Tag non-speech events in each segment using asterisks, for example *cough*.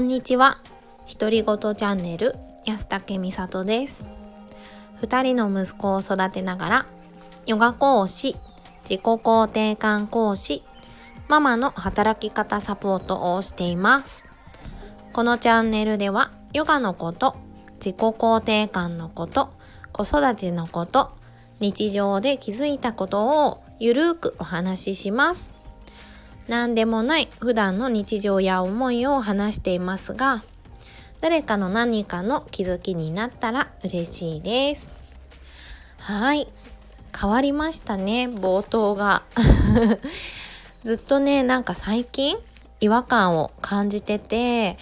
こんにちは。独り言チャンネル安武美里です。2人の息子を育てながらヨガ講師自己肯定感講師ママの働き方サポートをしています。このチャンネルではヨガのこと自己肯定感のこと子育てのこと日常で気づいたことをゆるーくお話しします。何でもない普段の日常や思いを話していますが誰かの何かの気づきになったら嬉しいです。はい。変わりましたね冒頭が。*laughs* ずっとねなんか最近違和感を感じてて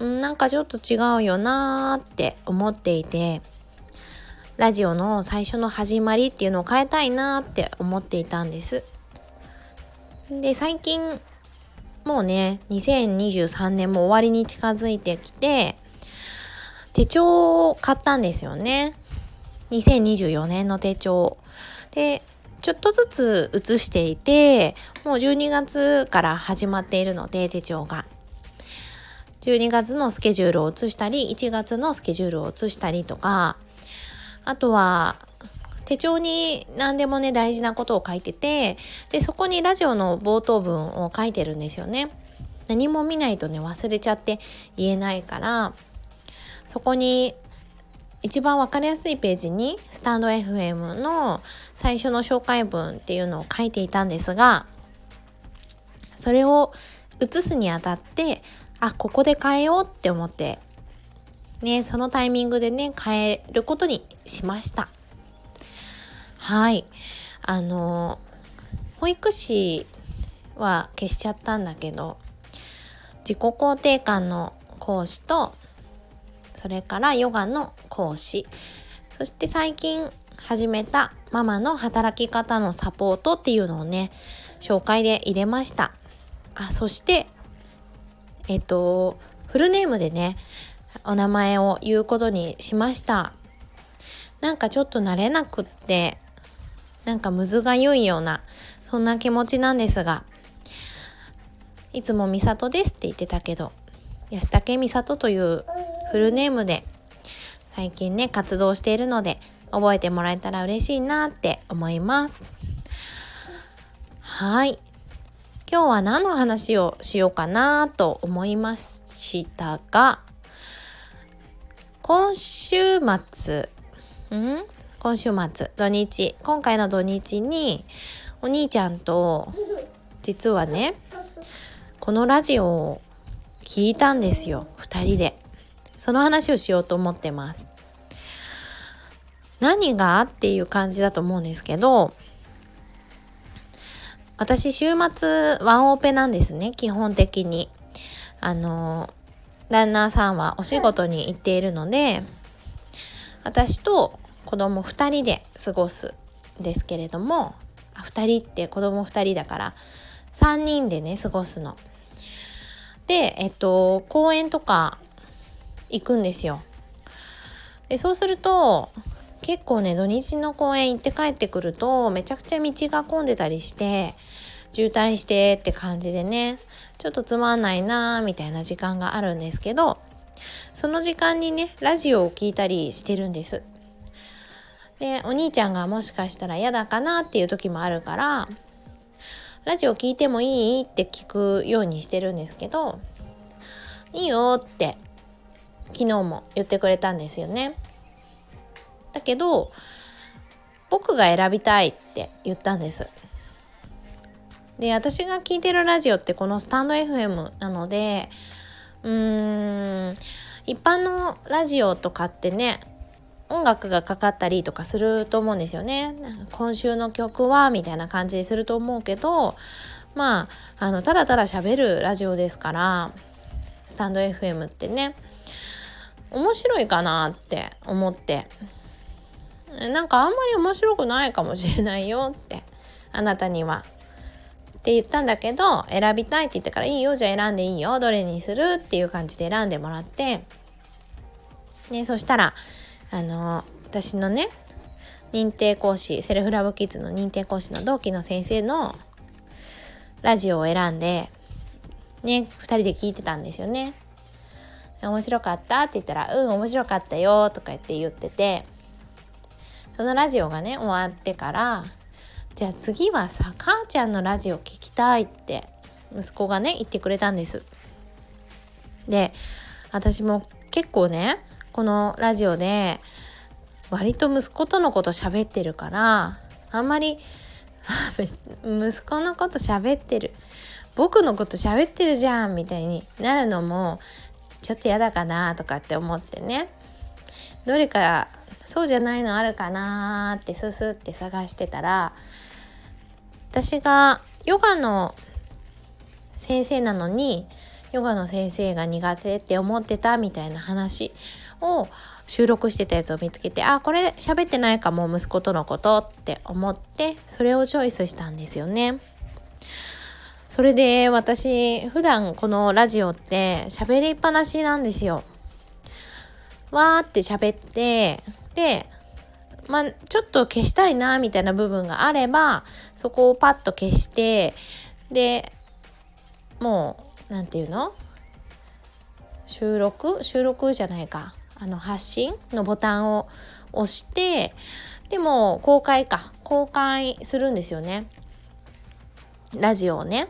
んなんかちょっと違うよなーって思っていてラジオの最初の始まりっていうのを変えたいなーって思っていたんです。で最近もうね2023年も終わりに近づいてきて手帳を買ったんですよね。2024年の手帳。でちょっとずつ写していてもう12月から始まっているので手帳が。12月のスケジュールを写したり1月のスケジュールを写したりとかあとは手帳に何でもね大事なことを書いててでそこにラジオの冒頭文を書いてるんですよね。何も見ないとね忘れちゃって言えないからそこに一番分かりやすいページにスタンド FM の最初の紹介文っていうのを書いていたんですがそれを写すにあたってあここで変えようって思ってねそのタイミングでね変えることにしました。はい。あの保育士は消しちゃったんだけど自己肯定感の講師とそれからヨガの講師。そして最近始めたママの働き方のサポートっていうのをね紹介で入れました。あそしてえっとフルネームでねお名前を言うことにしました。なんかちょっと慣れなくってなんかむずがゆいようなそんな気持ちなんですがいつも美里ですって言ってたけど安武美里というフルネームで最近ね活動しているので覚えてもらえたら嬉しいなって思います。はい。今日は何の話をしようかなと思いましたが今週末ん？今週末土日。今回の土日にお兄ちゃんと実はねこのラジオを聞いたんですよ。2人で。その話をしようと思ってます。何がっていう感じだと思うんですけど私週末ワンオペなんですね基本的に。あの旦那さんはお仕事に行っているので私と子供2人で過ごすですけれども2人って子供2人だから3人でね過ごすの。でえっと公園とか行くんですよ。でそうすると結構ね土日の公園行って帰ってくるとめちゃくちゃ道が混んでたりして渋滞してって感じでねちょっとつまんないなーみたいな時間があるんですけどその時間にねラジオを聴いたりしてるんです。でお兄ちゃんがもしかしたら嫌だかなっていう時もあるからラジオ聞いてもいいって聞くようにしてるんですけどいいよって昨日も言ってくれたんですよね。だけど僕が選びたいって言ったんです。で私が聞いてるラジオってこのスタンド FM なのでうーん一般のラジオとかってね音楽がかかったりとかすると思うんですよね。今週の曲はみたいな感じにすると思うけどまああのただただ喋るラジオですからスタンド FM ってね面白いかなって思ってなんかあんまり面白くないかもしれないよってあなたには。って言ったんだけど選びたいって言ったからいいよじゃあ選んでいいよどれにするっていう感じで選んでもらってねそしたらあの私のね認定講師セルフラブキッズの認定講師の同期の先生のラジオを選んでね2人で聞いてたんですよね。面白かったって言ったら「うん面白かったよ」とか言って言っててそのラジオがね終わってからじゃあ次はさ母ちゃんのラジオ聞きたいって息子がね言ってくれたんです。で私も結構ねこのラジオで割と息子とのこと喋ってるからあんまり *laughs* 息子のこと喋ってる。僕のこと喋ってるじゃんみたいになるのもちょっと嫌だかなとかって思ってね。どれかそうじゃないのあるかなってススって探してたら私がヨガの先生なのにヨガの先生が苦手って思ってたみたいな話を収録してたやつを見つけてあこれ喋ってないかも息子とのことって思ってそれをチョイスしたんですよね。それで私普段このラジオって喋りっぱなしなんですよ。わーって喋ってでまあちょっと消したいなみたいな部分があればそこをパッと消してでもう何て言うの？収録？収録じゃないかあの発信のボタンを押してでも公開か。公開するんですよね。ラジオをね。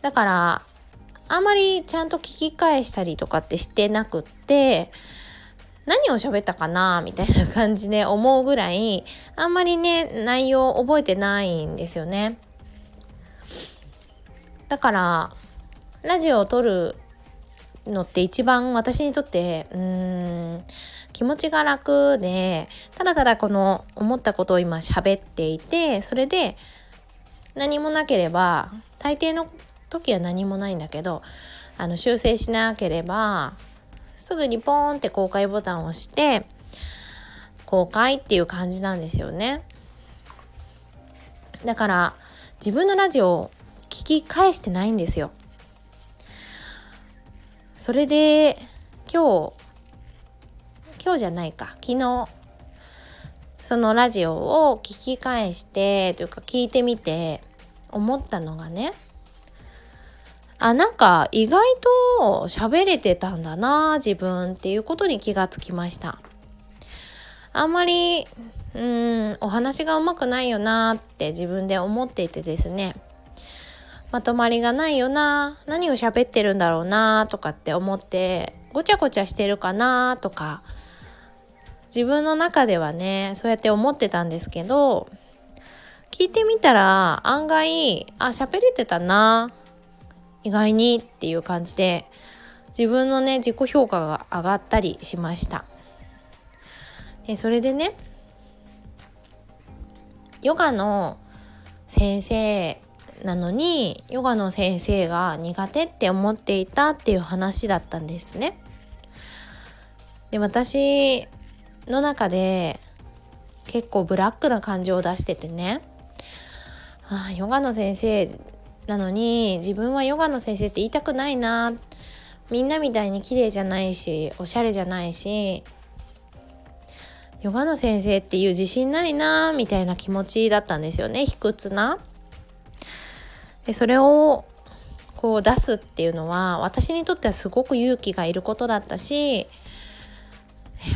だからあんまりちゃんと聞き返したりとかってしてなくって何を喋ったかなみたいな感じで思うぐらいあんまりね内容覚えてないんですよね。だからラジオを撮るのって一番私にとってうーん気持ちが楽でただただこの思ったことを今喋っていてそれで何もなければ大抵の時は何もないんだけどあの修正しなければすぐにポーンって公開ボタンを押して公開っていう感じなんですよね。だから自分のラジオを聞き返してないんですよ。それで今日今日じゃないか。昨日そのラジオを聞き返してというか聞いてみて思ったのがねあなんか意外と喋れてたんだな自分っていうことに気がつきました。あんまりうんお話がうまくないよなって自分で思っていてですね。まとまりがないよな何を喋ってるんだろうなとかって思ってごちゃごちゃしてるかなとか自分の中ではねそうやって思ってたんですけど聞いてみたら案外あ喋れてたな意外にっていう感じで自分のね自己評価が上がったりしました。でそれでねヨガの先生なのにヨガの先生が苦手って思っていたっていう話だったんですね。で私の中で結構ブラックな感情を出しててねあヨガの先生なのに自分はヨガの先生って言いたくないなみんなみたいに綺麗じゃないしおしゃれじゃないしヨガの先生っていう自信ないなみたいな気持ちだったんですよね卑屈な。でそれをこう出すっていうのは私にとってはすごく勇気がいることだったし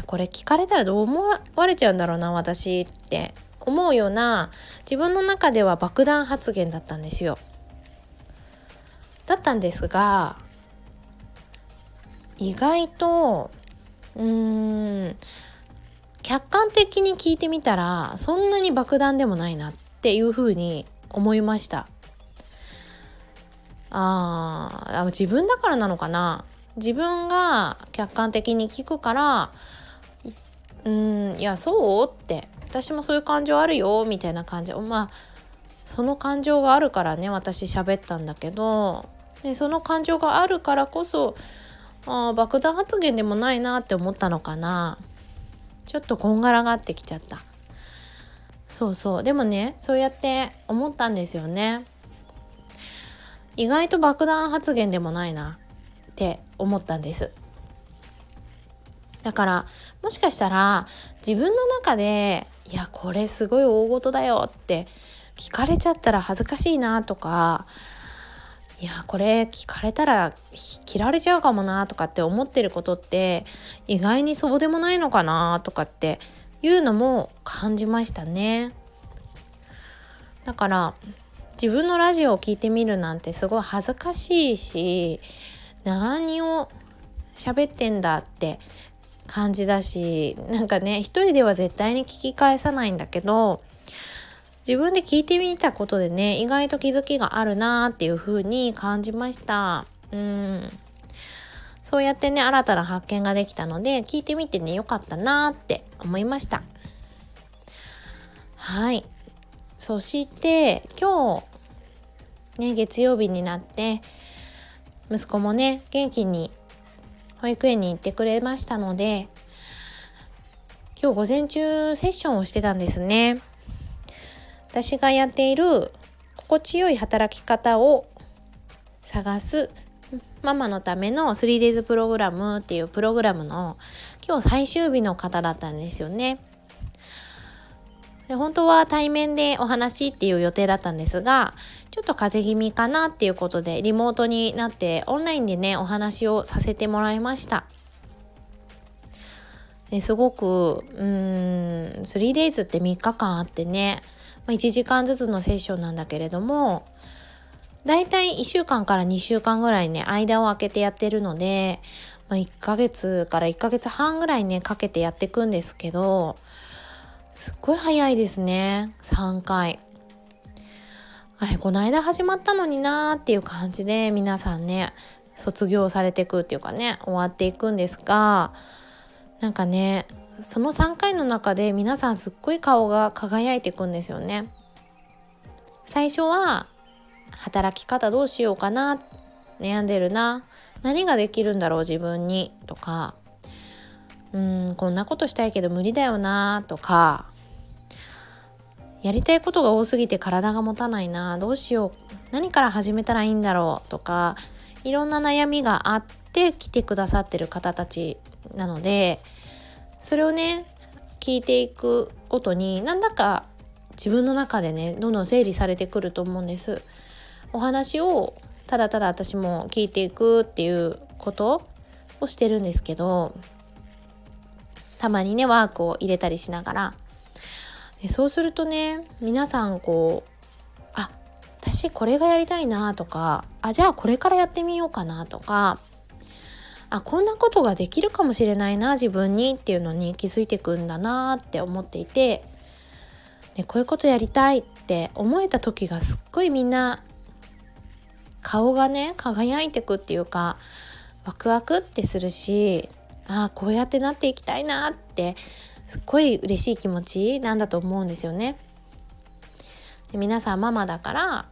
これ聞かれたらどう思われちゃうんだろうな私って思うような自分の中では爆弾発言だったんですよ。だったんですが意外とうーん客観的に聞いてみたらそんなに爆弾でもないなっていうふうに思いました。ああ自分だからなのかな？自分が客観的に聞くからうんいやそう？って。私もそういう感情あるよ？みたいな感じ。まあその感情があるからね私喋ったんだけど。でその感情があるからこそあ爆弾発言でもないなって思ったのかな？ちょっとこんがらがってきちゃった。そうそう。でもねそうやって思ったんですよね。意外と爆弾発言でもないなって思ったんですだからもしかしたら自分の中でいやこれすごい大事だよって聞かれちゃったら恥ずかしいなとかいやこれ聞かれたら切られちゃうかもなとかって思ってることって意外にそうでもないのかなとかっていうのも感じましたね。だから自分のラジオを聞いてみるなんてすごい恥ずかしいし何を喋ってんだって感じだしなんかね一人では絶対に聞き返さないんだけど自分で聞いてみたことでね意外と気づきがあるなーっていう風に感じました。うん。そうやってね新たな発見ができたので聞いてみてねよかったなーって思いました。はい。そして今日ね月曜日になって息子もね元気に保育園に行ってくれましたので今日午前中セッションをしてたんですね私がやっている心地よい働き方を探すママのための 3days プログラムっていうプログラムの今日最終日の方だったんですよね。で本当は対面でお話っていう予定だったんですがちょっと風邪気味かなっていうことでリモートになってオンラインでねお話をさせてもらいました。ですごくうーん 3days って3日間あってね、まあ、1時間ずつのセッションなんだけれどもだいたい1週間から2週間ぐらいね間を空けてやってるので、まあ、1ヶ月から1ヶ月半ぐらいねかけてやっていくんですけどすっごい早いですね。3回。あれこの間始まったのになーっていう感じで皆さんね卒業されていくっていうかね終わっていくんですがなんかねその3回の中で皆さんすっごい顔が輝いていくんですよね。最初は働き方どうしようかな悩んでるな何ができるんだろう自分にとかうんこんなことしたいけど無理だよなとか。やりたいことが多すぎて体が持たないなどうしよう。何から始めたらいいんだろうとか。いろんな悩みがあって来てくださってる方たちなのでそれをね聞いていくごとになんだか自分の中でねどんどん整理されてくると思うんです。お話をただただ私も聞いていくっていうことをしてるんですけどたまにねワークを入れたりしながら。でそうするとね皆さんこうあ私これがやりたいなとかあじゃあこれからやってみようかなとかあこんなことができるかもしれないな自分にっていうのに気づいてくんだなって思っていてでこういうことやりたいって思えた時がすっごいみんな顔がね輝いてくっていうかワクワクってするしああこうやってなっていきたいなってすっごい嬉しい気持ちなんだと思うんですよね。で皆さんママだから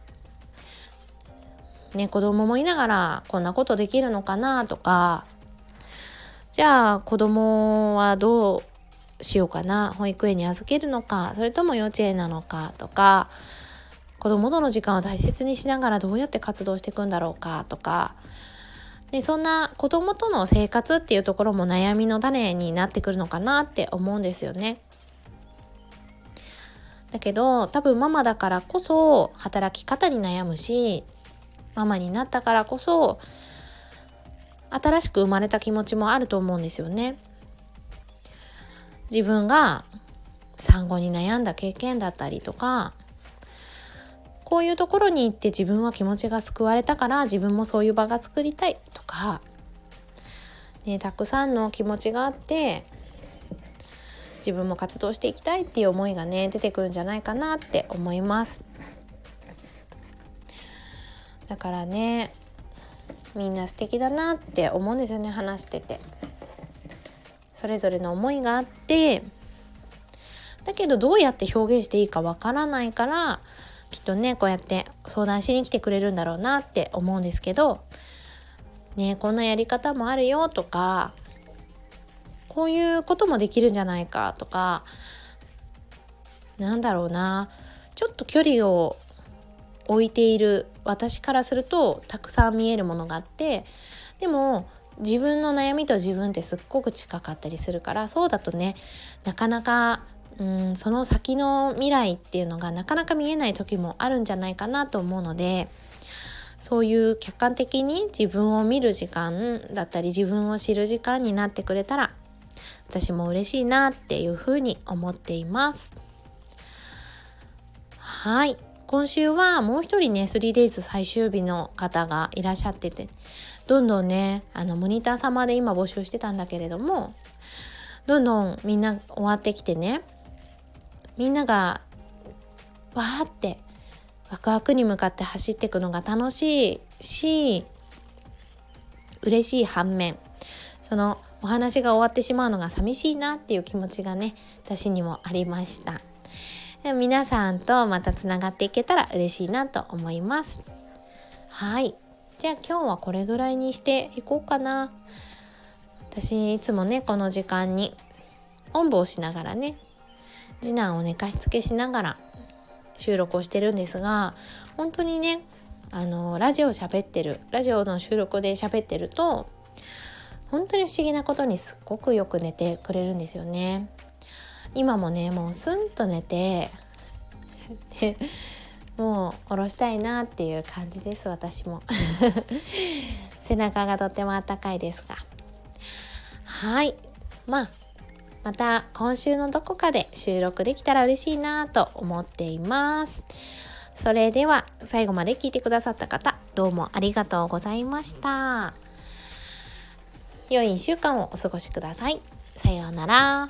ね子供もいながらこんなことできるのかなとか。じゃあ子供はどうしようかな。保育園に預けるのか。それとも幼稚園なのかとか。子供との時間を大切にしながらどうやって活動していくんだろうかとか。でそんな子供との生活っていうところも悩みの種になってくるのかなって思うんですよね。だけど多分ママだからこそ働き方に悩むしママになったからこそ新しく生まれた気持ちもあると思うんですよね。自分が産後に悩んだ経験だったりとかこういうところに行って自分は気持ちが救われたから自分もそういう場が作りたいとか、ね、たくさんの気持ちがあって自分も活動していきたいっていう思いがね出てくるんじゃないかなって思います。だからねみんな素敵だなって思うんですよね話してて。それぞれの思いがあって。だけどどうやって表現していいかわからないからきっとねこうやって相談しに来てくれるんだろうなって思うんですけどねこんなやり方もあるよとかこういうこともできるんじゃないかとかなんだろうなちょっと距離を置いている私からするとたくさん見えるものがあってでも自分の悩みと自分ってすっごく近かったりするからそうだとねなかなかうんその先の未来っていうのがなかなか見えない時もあるんじゃないかなと思うのでそういう客観的に自分を見る時間だったり自分を知る時間になってくれたら私も嬉しいなっていうふうに思っています。はい。今週はもう一人ね 3days 最終日の方がいらっしゃっててどんどんねあのモニター様で今募集してたんだけれどもどんどんみんな終わってきてねみんながわーってワクワクに向かって走っていくのが楽しいし嬉しい反面そのお話が終わってしまうのが寂しいなっていう気持ちがね私にもありました。でも皆さんとまたつながっていけたら嬉しいなと思います。はい。じゃあ今日はこれぐらいにしていこうかな。私いつもねこの時間におんぶをしながらね次男を寝かしつけしながら収録をしてるんですが本当にねあのラジオ喋ってるラジオの収録で喋ってると本当に不思議なことにすっごくよく寝てくれるんですよね。今もねもうスンと寝て *laughs* もう下ろしたいなっていう感じです私も。*laughs* 背中がとっても暖かいですが。はい。まあまた今週のどこかで収録できたら嬉しいなと思っています。それでは最後まで聞いてくださった方どうもありがとうございました。良い1週間をお過ごしください。さようなら。